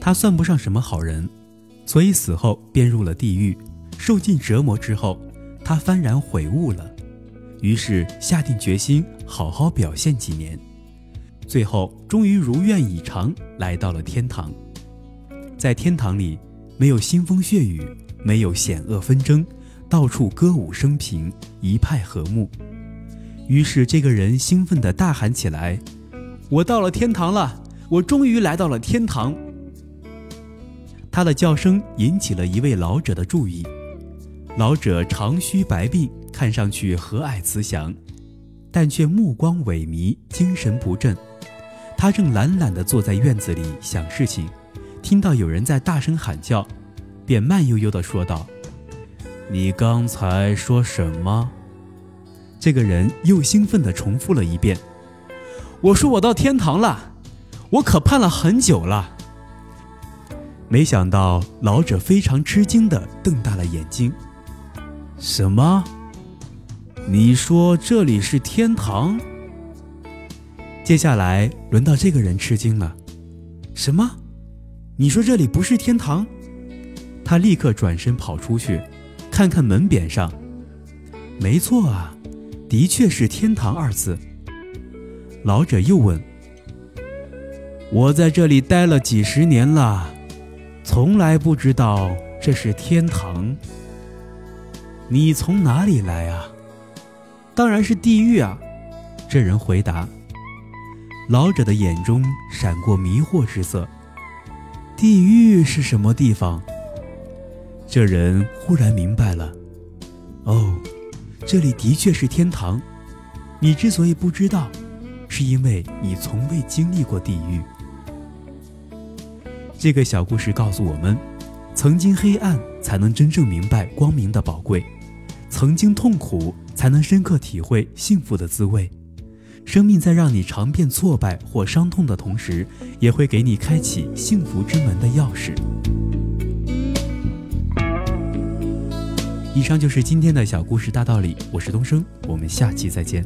他算不上什么好人，所以死后便入了地狱。受尽折磨之后，他幡然悔悟了，于是下定决心好好表现几年。最后，终于如愿以偿来到了天堂。在天堂里，没有腥风血雨，没有险恶纷争，到处歌舞升平，一派和睦。于是，这个人兴奋地大喊起来：“我到了天堂了！我终于来到了天堂！”他的叫声引起了一位老者的注意。老者长须白鬓，看上去和蔼慈祥，但却目光萎靡，精神不振。他正懒懒地坐在院子里想事情，听到有人在大声喊叫，便慢悠悠地说道：“你刚才说什么？”这个人又兴奋地重复了一遍：“我说我到天堂了，我可盼了很久了。”没想到老者非常吃惊地瞪大了眼睛。什么？你说这里是天堂？接下来轮到这个人吃惊了。什么？你说这里不是天堂？他立刻转身跑出去，看看门匾上。没错啊，的确是“天堂”二字。老者又问：“我在这里待了几十年了，从来不知道这是天堂。”你从哪里来啊？当然是地狱啊！这人回答。老者的眼中闪过迷惑之色。地狱是什么地方？这人忽然明白了。哦，这里的确是天堂。你之所以不知道，是因为你从未经历过地狱。这个小故事告诉我们：曾经黑暗，才能真正明白光明的宝贵。曾经痛苦，才能深刻体会幸福的滋味。生命在让你尝遍挫败或伤痛的同时，也会给你开启幸福之门的钥匙。以上就是今天的小故事大道理，我是东升，我们下期再见。